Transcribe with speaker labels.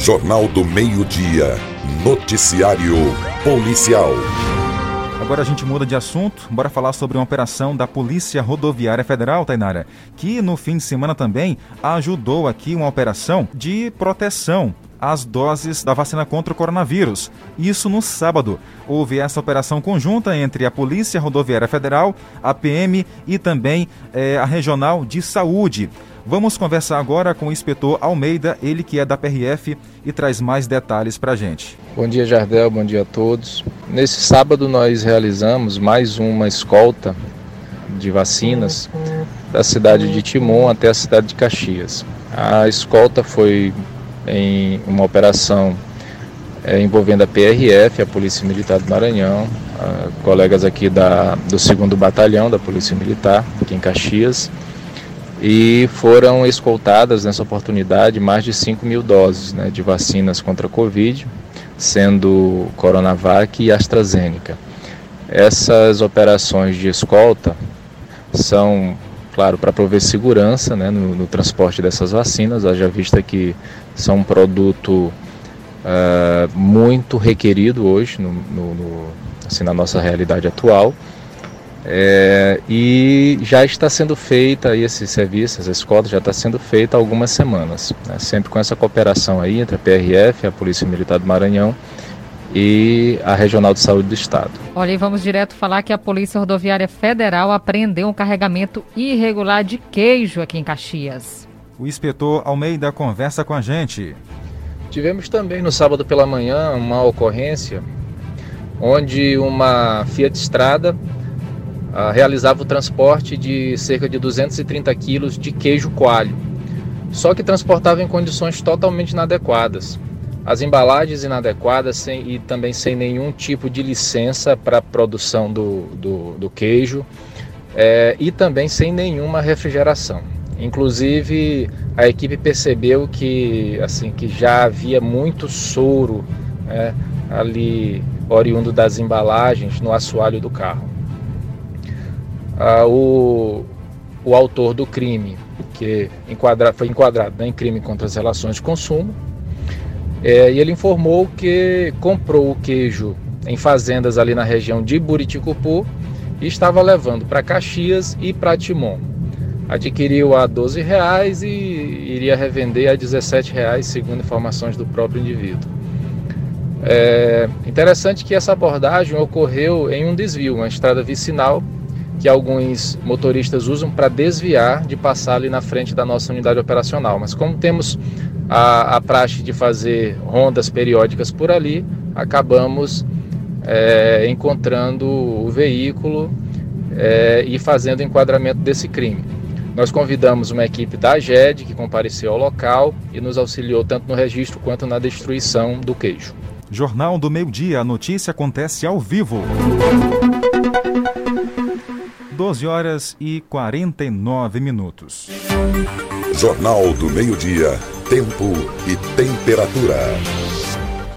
Speaker 1: Jornal do Meio-Dia. Noticiário Policial.
Speaker 2: Agora a gente muda de assunto, bora falar sobre uma operação da Polícia Rodoviária Federal, Tainara, que no fim de semana também ajudou aqui uma operação de proteção às doses da vacina contra o coronavírus. Isso no sábado. Houve essa operação conjunta entre a Polícia Rodoviária Federal, a PM e também eh, a Regional de Saúde. Vamos conversar agora com o inspetor Almeida, ele que é da PRF e traz mais detalhes para a gente.
Speaker 3: Bom dia, Jardel, bom dia a todos. Nesse sábado nós realizamos mais uma escolta de vacinas da cidade de Timon até a cidade de Caxias. A escolta foi em uma operação é, envolvendo a PRF, a Polícia Militar do Maranhão, colegas aqui da, do 2 Batalhão da Polícia Militar, aqui em Caxias, e foram escoltadas nessa oportunidade mais de 5 mil doses né, de vacinas contra a Covid, sendo Coronavac e AstraZeneca. Essas operações de escolta são, claro, para prover segurança né, no, no, transporte dessas vacinas, haja vista que são um produto uh, muito requerido hoje no, no, assim, na nossa realidade atual é, e já está sendo feita esse serviço, essa escolta já está sendo feita há algumas semanas, né? sempre com essa cooperação aí entre a PRF, a Polícia Militar do Maranhão e a Regional de Saúde do Estado.
Speaker 4: Olha, e vamos direto falar que a Polícia Rodoviária Federal apreendeu um carregamento irregular de queijo aqui em Caxias.
Speaker 2: O inspetor Almeida conversa com a gente.
Speaker 3: Tivemos também no sábado pela manhã uma ocorrência onde uma Fiat Estrada ah, realizava o transporte de cerca de 230 quilos de queijo coalho, só que transportava em condições totalmente inadequadas. As embalagens inadequadas sem, e também sem nenhum tipo de licença para a produção do, do, do queijo é, e também sem nenhuma refrigeração. Inclusive a equipe percebeu que assim que já havia muito soro né, ali oriundo das embalagens no assoalho do carro ah, o, o autor do crime, que enquadra, foi enquadrado né, em crime contra as relações de consumo, é, e ele informou que comprou o queijo em fazendas ali na região de Buriticupu e estava levando para Caxias e para Timon. Adquiriu a 12 reais e iria revender a 17 reais, segundo informações do próprio indivíduo. É interessante que essa abordagem ocorreu em um desvio, uma estrada vicinal que alguns motoristas usam para desviar de passar ali na frente da nossa unidade operacional. Mas como temos a, a praxe de fazer rondas periódicas por ali, acabamos é, encontrando o veículo é, e fazendo o enquadramento desse crime. Nós convidamos uma equipe da AGED que compareceu ao local e nos auxiliou tanto no registro quanto na destruição do queijo.
Speaker 2: Jornal do Meio Dia, a notícia acontece ao vivo. 12 horas e 49 minutos.
Speaker 1: Jornal do Meio-Dia, Tempo e Temperatura.